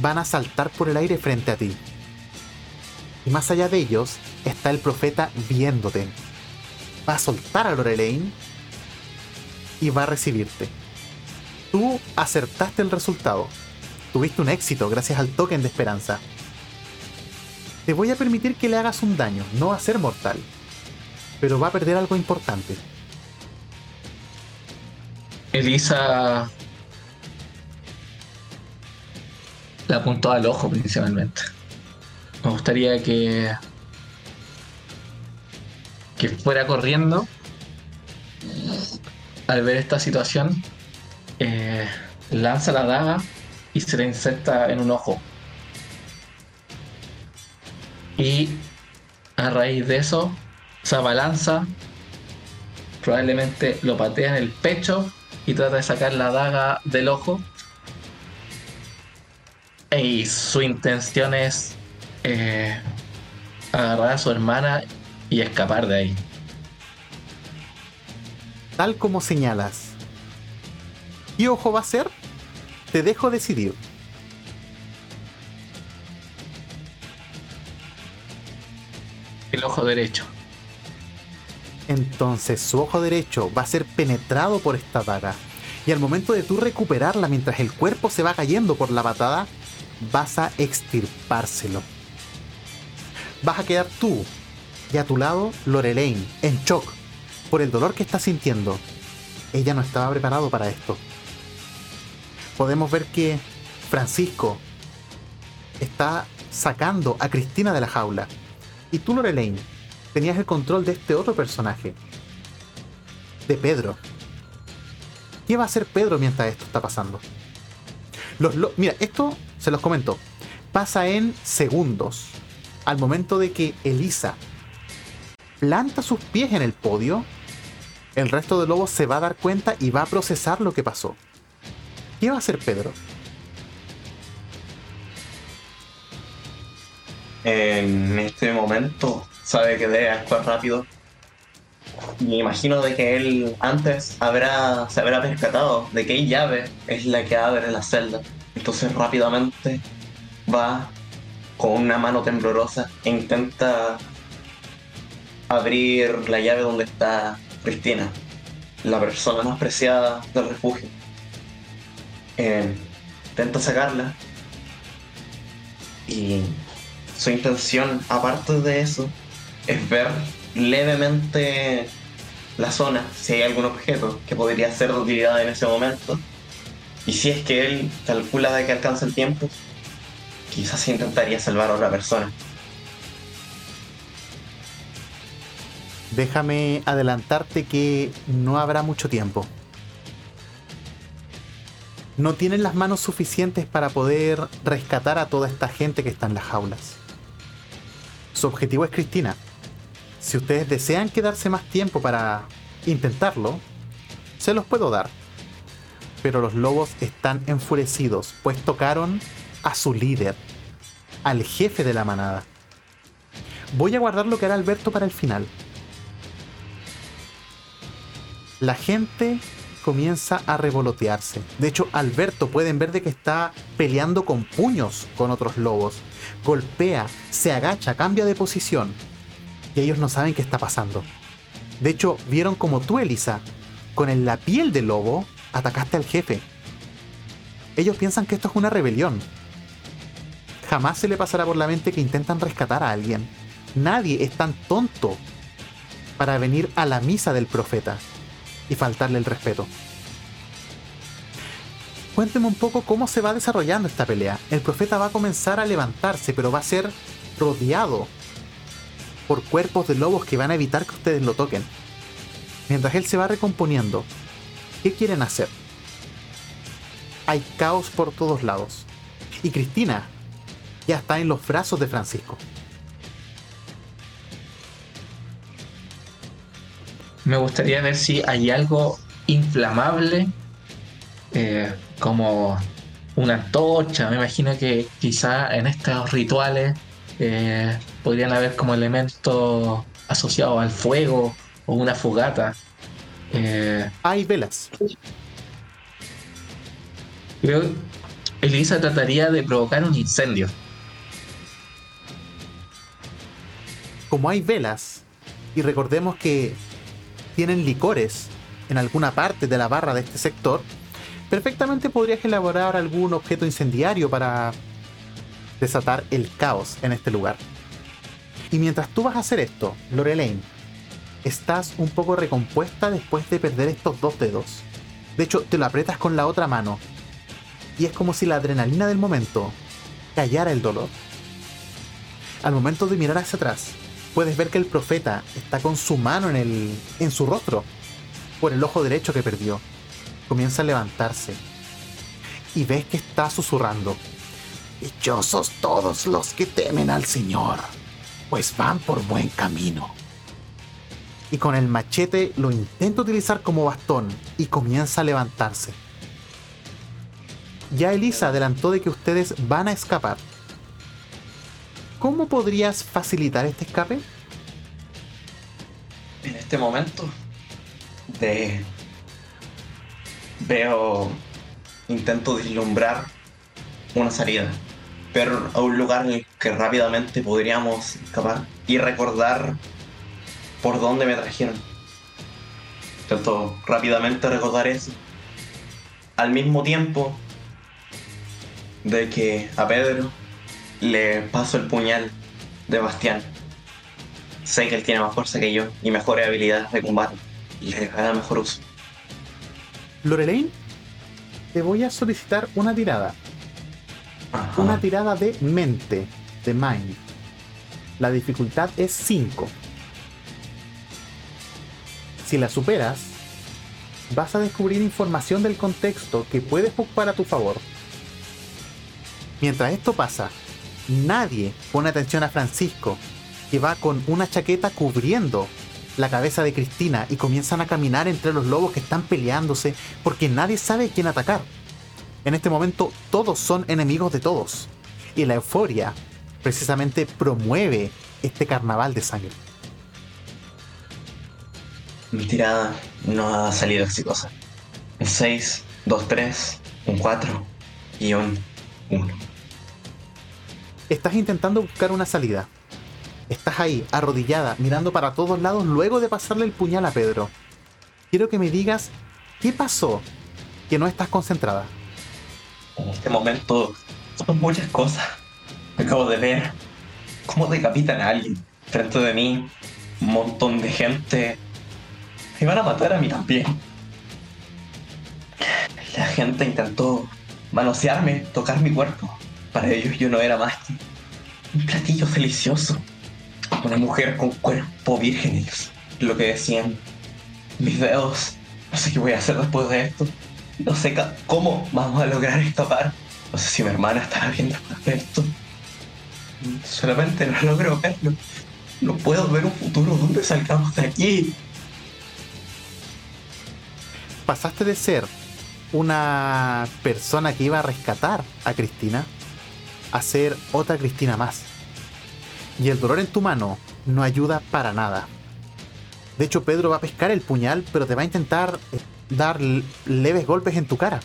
van a saltar por el aire frente a ti. Y más allá de ellos está el profeta viéndote. Va a soltar a Lorelaine y va a recibirte. Tú acertaste el resultado. Tuviste un éxito gracias al token de esperanza. Te voy a permitir que le hagas un daño, no va a ser mortal. Pero va a perder algo importante. Elisa la apuntó al ojo principalmente. Me gustaría que que fuera corriendo al ver esta situación eh, lanza la daga y se la inserta en un ojo y a raíz de eso se abalanza probablemente lo patea en el pecho y trata de sacar la daga del ojo. Y su intención es eh, agarrar a su hermana y escapar de ahí. Tal como señalas. ¿Qué ojo va a ser? Te dejo decidir. El ojo derecho. Entonces su ojo derecho va a ser penetrado por esta daga. Y al momento de tú recuperarla mientras el cuerpo se va cayendo por la patada, vas a extirpárselo. Vas a quedar tú y a tu lado Lorelaine, en shock, por el dolor que está sintiendo. Ella no estaba preparado para esto. Podemos ver que Francisco está sacando a Cristina de la jaula. Y tú, Lorelaine, tenías el control de este otro personaje. De Pedro. ¿Qué va a hacer Pedro mientras esto está pasando? Lo- Mira, esto se los comento. Pasa en segundos. Al momento de que Elisa planta sus pies en el podio, el resto de lobos se va a dar cuenta y va a procesar lo que pasó. ¿Qué va a hacer Pedro? En este momento sabe que debe actuar rápido. Me imagino de que él antes habrá, se habrá percatado de qué llave es la que abre la celda. Entonces rápidamente va con una mano temblorosa e intenta abrir la llave donde está Cristina, la persona más preciada del refugio. Eh, intenta sacarla y su intención, aparte de eso, es ver levemente la zona, si hay algún objeto que podría ser de utilidad en ese momento. Y si es que él calcula de que alcanza el tiempo, quizás intentaría salvar a otra persona. Déjame adelantarte que no habrá mucho tiempo. No tienen las manos suficientes para poder rescatar a toda esta gente que está en las jaulas. Su objetivo es Cristina. Si ustedes desean quedarse más tiempo para intentarlo, se los puedo dar. Pero los lobos están enfurecidos, pues tocaron a su líder, al jefe de la manada. Voy a guardar lo que hará Alberto para el final. La gente comienza a revolotearse. De hecho, Alberto pueden ver de que está peleando con puños con otros lobos. Golpea, se agacha, cambia de posición. Y ellos no saben qué está pasando. De hecho, vieron como tú, Elisa, con la piel de lobo, atacaste al jefe. Ellos piensan que esto es una rebelión. Jamás se le pasará por la mente que intentan rescatar a alguien. Nadie es tan tonto para venir a la misa del profeta y faltarle el respeto. Cuénteme un poco cómo se va desarrollando esta pelea. El profeta va a comenzar a levantarse, pero va a ser rodeado por cuerpos de lobos que van a evitar que ustedes lo toquen. Mientras él se va recomponiendo, ¿qué quieren hacer? Hay caos por todos lados. Y Cristina ya está en los brazos de Francisco. Me gustaría ver si hay algo inflamable, eh, como una antorcha. Me imagino que quizá en estos rituales eh, podrían haber como elementos asociados al fuego o una fogata. Eh, hay velas. Creo que Elisa trataría de provocar un incendio. Como hay velas, y recordemos que tienen licores en alguna parte de la barra de este sector, perfectamente podrías elaborar algún objeto incendiario para desatar el caos en este lugar. Y mientras tú vas a hacer esto, Lorelaine, estás un poco recompuesta después de perder estos dos dedos. De hecho, te lo aprietas con la otra mano. Y es como si la adrenalina del momento callara el dolor. Al momento de mirar hacia atrás, puedes ver que el profeta está con su mano en, el, en su rostro, por el ojo derecho que perdió. Comienza a levantarse y ves que está susurrando. Dichosos todos los que temen al Señor, pues van por buen camino. Y con el machete lo intenta utilizar como bastón y comienza a levantarse. Ya Elisa adelantó de que ustedes van a escapar ¿Cómo podrías facilitar este escape? En este momento de veo intento vislumbrar una salida, pero a un lugar en el que rápidamente podríamos escapar y recordar por dónde me trajeron. Intento rápidamente recordar eso. Al mismo tiempo de que a Pedro le paso el puñal de Bastián. Sé que él tiene más fuerza que yo y mejores habilidades de combate. Y le hará mejor uso. Lorelaine, te voy a solicitar una tirada. Una tirada de mente, de mind. La dificultad es 5. Si la superas, vas a descubrir información del contexto que puedes ocupar a tu favor. Mientras esto pasa, nadie pone atención a Francisco, que va con una chaqueta cubriendo la cabeza de Cristina y comienzan a caminar entre los lobos que están peleándose porque nadie sabe quién atacar. En este momento todos son enemigos de todos y la euforia precisamente promueve este carnaval de sangre. Mi tirada no ha salido exitosa. Un 6, 2, 3, un 4 y un 1. Estás intentando buscar una salida. Estás ahí, arrodillada, mirando para todos lados luego de pasarle el puñal a Pedro. Quiero que me digas qué pasó que no estás concentrada. En este momento son muchas cosas. Acabo de ver cómo decapitan a alguien frente de mí. Un montón de gente. Me van a matar a mí también. La gente intentó manosearme, tocar mi cuerpo. Para ellos yo no era más que un platillo delicioso. Una mujer con cuerpo virgen, ellos. Lo que decían. Mis dedos. No sé qué voy a hacer después de esto. No sé cómo vamos a lograr escapar. No sé si mi hermana estará viendo esto. Solamente no logro verlo. No puedo ver un futuro donde salgamos de aquí. Pasaste de ser una persona que iba a rescatar a Cristina a ser otra Cristina más. Y el dolor en tu mano no ayuda para nada. De hecho, Pedro va a pescar el puñal, pero te va a intentar eh, dar leves golpes en tu cara.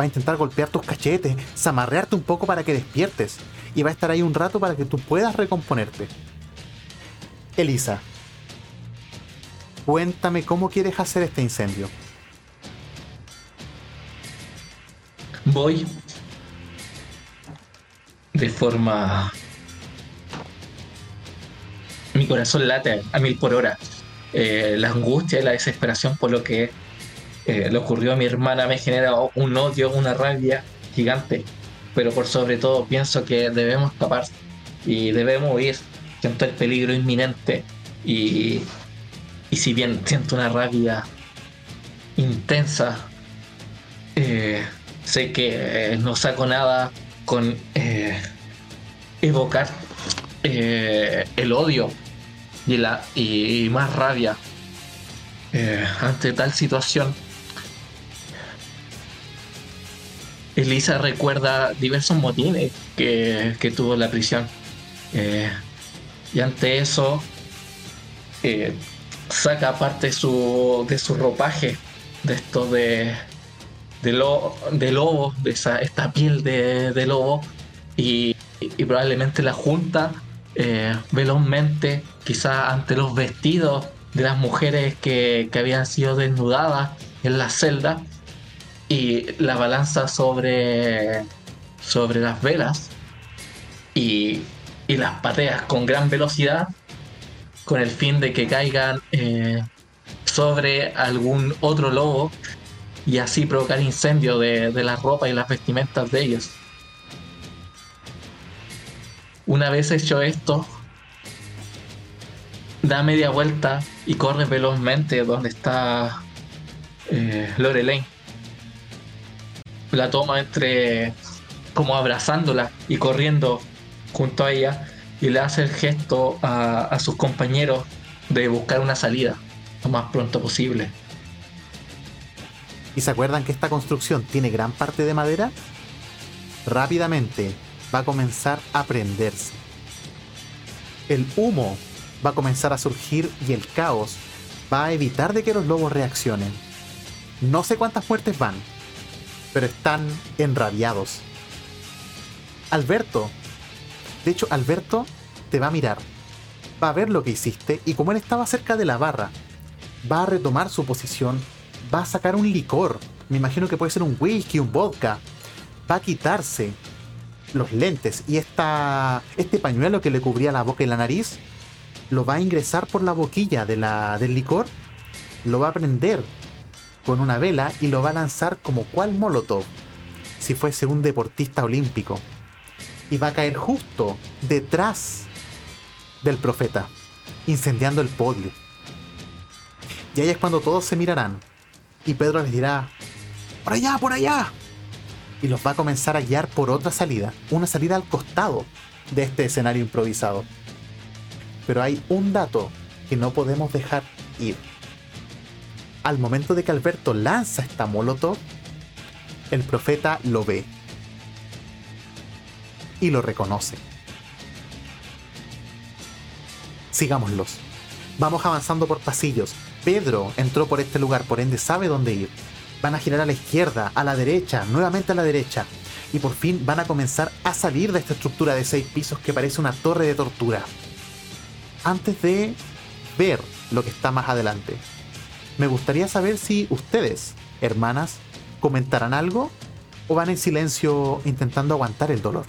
Va a intentar golpear tus cachetes, zamarrearte un poco para que despiertes. Y va a estar ahí un rato para que tú puedas recomponerte. Elisa, cuéntame cómo quieres hacer este incendio. Voy de forma... Mi corazón late a mil por hora. Eh, la angustia y la desesperación por lo que eh, le ocurrió a mi hermana me genera un odio, una rabia gigante. Pero por sobre todo pienso que debemos escapar y debemos huir. Siento el peligro inminente y, y si bien siento una rabia intensa, eh, sé que no saco nada con eh, evocar eh, el odio y, la, y, más rabia eh, ante tal situación. Elisa recuerda diversos motines que, que tuvo en la prisión. Y ante eso saca parte su, de su ropaje, de esto de, de, lo- de lobo, de esa, esta piel de, de lobo, y, probablemente la junta eh, velozmente, quizá ante los vestidos de las mujeres que, que habían sido desnudadas en la celda, y la balanza sobre, sobre las velas, y, y las pateas con gran velocidad, con el fin de que caigan eh, sobre algún otro lobo y así provocar incendio de, de la ropa y las vestimentas de ellos. Una vez hecho esto, da media vuelta y corre velozmente donde está eh. La toma entre como abrazándola y corriendo junto a ella y le hace el gesto a sus compañeros de buscar una salida lo más pronto posible. ¿Y se acuerdan que esta construcción tiene gran parte de madera? Rápidamente va a comenzar a prenderse. El humo va a comenzar a surgir y el caos va a evitar de que los lobos reaccionen. No sé cuántas muertes van, pero están enrabiados. Alberto, de hecho Alberto te va a mirar, va a ver lo que hiciste y como él estaba cerca de la barra, va a retomar su posición, va a sacar un licor, me imagino que puede ser un whisky, un vodka, va a quitarse los lentes y esta, este pañuelo que le cubría la boca y la nariz, lo va a ingresar por la boquilla de la, del licor, lo va a prender con una vela y lo va a lanzar como cual molotov, si fuese un deportista olímpico. Y va a caer justo detrás del profeta, incendiando el podio. Y ahí es cuando todos se mirarán. Y Pedro les dirá, por allá, por allá. Y los va a comenzar a guiar por otra salida, una salida al costado de este escenario improvisado. Pero hay un dato que no podemos dejar ir. Al momento de que Alberto lanza esta molotov, el profeta lo ve y lo reconoce. Sigámoslos. Vamos avanzando por pasillos. Pedro entró por este lugar, por ende sabe dónde ir. Van a girar a la izquierda, a la derecha, nuevamente a la derecha. Y por fin van a comenzar a salir de esta estructura de seis pisos que parece una torre de tortura. Antes de ver lo que está más adelante, me gustaría saber si ustedes, hermanas, comentarán algo o van en silencio intentando aguantar el dolor.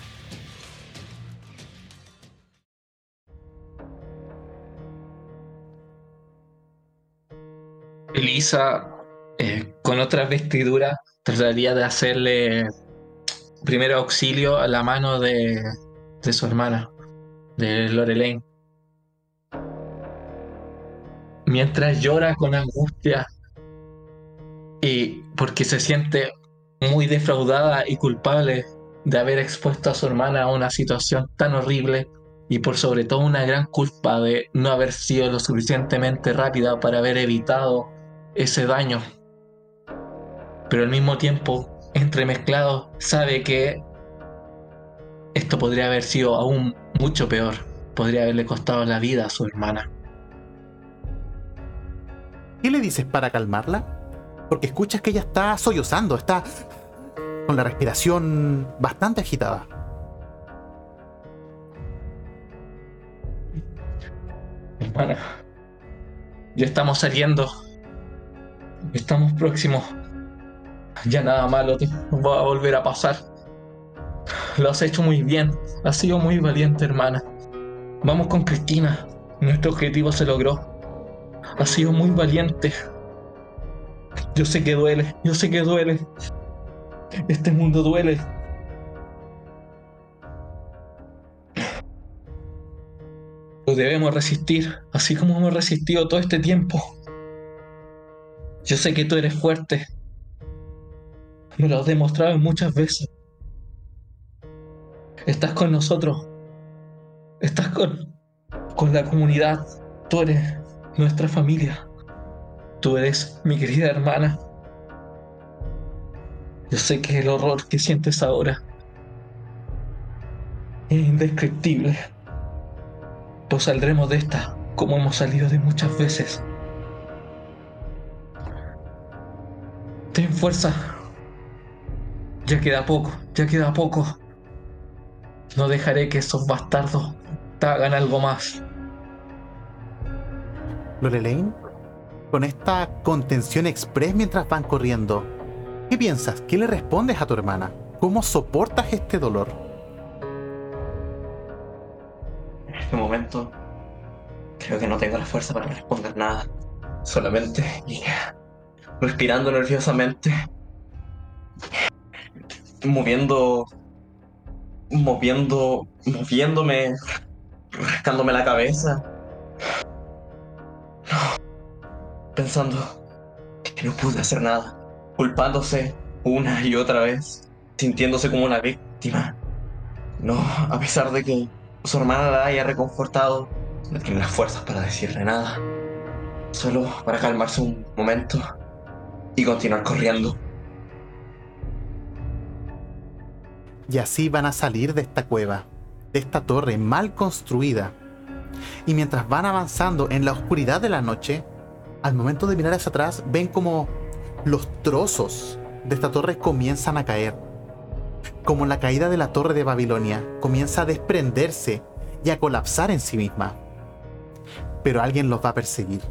Elisa, eh, con otra vestidura, trataría de hacerle primero auxilio a la mano de, de su hermana, de Lorelaine. Mientras llora con angustia y porque se siente muy defraudada y culpable de haber expuesto a su hermana a una situación tan horrible y por sobre todo una gran culpa de no haber sido lo suficientemente rápida para haber evitado ese daño. Pero al mismo tiempo, entremezclado, sabe que esto podría haber sido aún mucho peor. Podría haberle costado la vida a su hermana. ¿Qué le dices para calmarla? Porque escuchas que ella está sollozando, está con la respiración bastante agitada. Hermana, ya estamos saliendo Estamos próximos. Ya nada malo te va a volver a pasar. Lo has hecho muy bien. Has sido muy valiente, hermana. Vamos con Cristina. Nuestro objetivo se logró. Has sido muy valiente. Yo sé que duele. Yo sé que duele. Este mundo duele. Lo debemos resistir, así como hemos resistido todo este tiempo. Yo sé que tú eres fuerte. Me lo has demostrado muchas veces. Estás con nosotros. Estás con, con la comunidad. Tú eres nuestra familia. Tú eres mi querida hermana. Yo sé que el horror que sientes ahora es indescriptible. Pues saldremos de esta como hemos salido de muchas veces. Ten fuerza. Ya queda poco, ya queda poco. No dejaré que esos bastardos te hagan algo más. Lorelaine, con esta contención express mientras van corriendo, ¿qué piensas? ¿Qué le respondes a tu hermana? ¿Cómo soportas este dolor? En este momento, creo que no tengo la fuerza para responder nada. Solamente respirando nerviosamente, moviendo, moviendo, moviéndome, rascándome la cabeza, pensando que no pude hacer nada, culpándose una y otra vez, sintiéndose como una víctima. No, a pesar de que su hermana la haya reconfortado, no tiene las fuerzas para decirle nada. Solo para calmarse un momento y continuar corriendo. Y así van a salir de esta cueva, de esta torre mal construida. Y mientras van avanzando en la oscuridad de la noche, al momento de mirar hacia atrás, ven como los trozos de esta torre comienzan a caer. Como la caída de la torre de Babilonia comienza a desprenderse y a colapsar en sí misma. Pero alguien los va a perseguir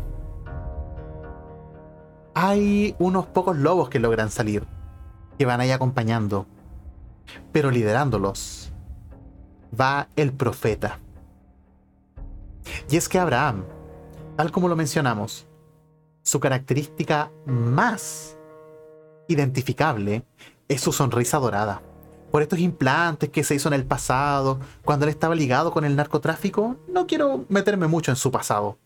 hay unos pocos lobos que logran salir, que van ahí acompañando, pero liderándolos va el profeta. Y es que Abraham, tal como lo mencionamos, su característica más identificable es su sonrisa dorada. Por estos implantes que se hizo en el pasado, cuando él estaba ligado con el narcotráfico, no quiero meterme mucho en su pasado,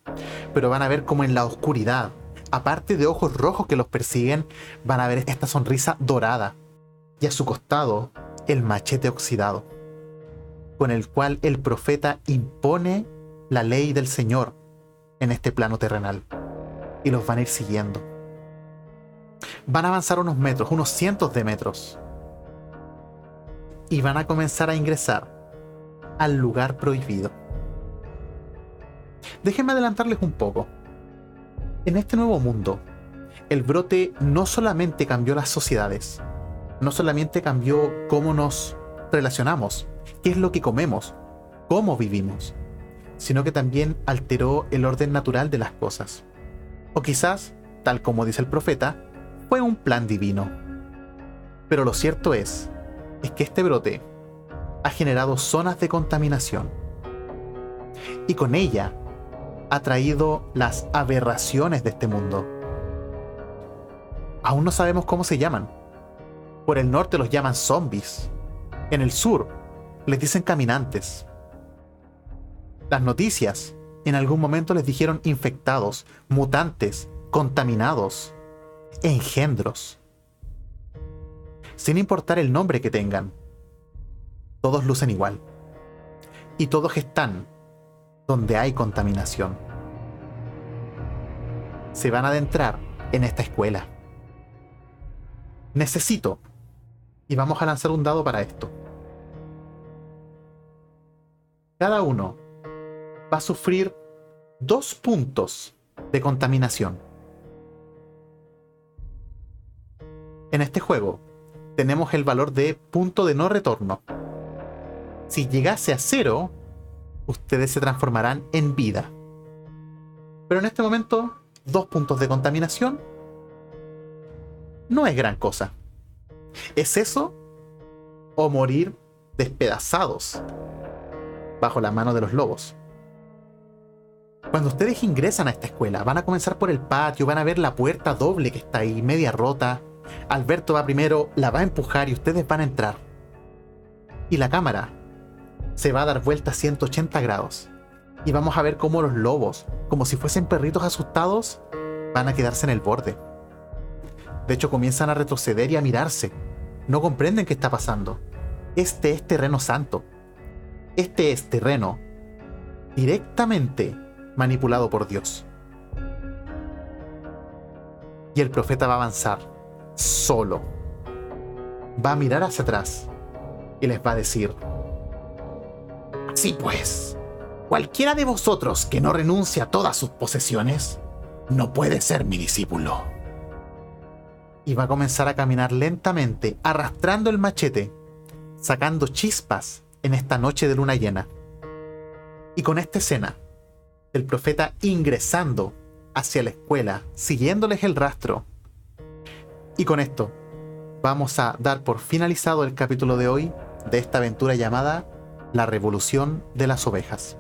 pero van a ver como en la oscuridad aparte de ojos rojos que los persiguen, van a ver esta sonrisa dorada. Y a su costado, el machete oxidado, con el cual el profeta impone la ley del Señor en este plano terrenal. Y los van a ir siguiendo. Van a avanzar unos metros, unos cientos de metros. Y van a comenzar a ingresar al lugar prohibido. Déjenme adelantarles un poco. En este nuevo mundo, el brote no solamente cambió las sociedades, no solamente cambió cómo nos relacionamos, qué es lo que comemos, cómo vivimos, sino que también alteró el orden natural de las cosas. O quizás, tal como dice el profeta, fue un plan divino. Pero lo cierto es, es que este brote ha generado zonas de contaminación. Y con ella ha traído las aberraciones de este mundo. Aún no sabemos cómo se llaman. Por el norte los llaman zombies. En el sur les dicen caminantes. Las noticias en algún momento les dijeron infectados, mutantes, contaminados, engendros. Sin importar el nombre que tengan, todos lucen igual. Y todos están donde hay contaminación. Se van a adentrar en esta escuela. Necesito. Y vamos a lanzar un dado para esto. Cada uno va a sufrir dos puntos de contaminación. En este juego tenemos el valor de punto de no retorno. Si llegase a cero, ustedes se transformarán en vida. Pero en este momento, dos puntos de contaminación no es gran cosa. ¿Es eso o morir despedazados bajo la mano de los lobos? Cuando ustedes ingresan a esta escuela, van a comenzar por el patio, van a ver la puerta doble que está ahí, media rota. Alberto va primero, la va a empujar y ustedes van a entrar. Y la cámara se va a dar vuelta a 180 grados. Y vamos a ver cómo los lobos, como si fuesen perritos asustados, van a quedarse en el borde. De hecho, comienzan a retroceder y a mirarse. No comprenden qué está pasando. Este es terreno santo. Este es terreno directamente manipulado por Dios. Y el profeta va a avanzar solo. Va a mirar hacia atrás y les va a decir, Así pues, cualquiera de vosotros que no renuncie a todas sus posesiones, no puede ser mi discípulo. Y va a comenzar a caminar lentamente, arrastrando el machete, sacando chispas en esta noche de luna llena. Y con esta escena, el profeta ingresando hacia la escuela, siguiéndoles el rastro. Y con esto vamos a dar por finalizado el capítulo de hoy de esta aventura llamada La Revolución de las Ovejas.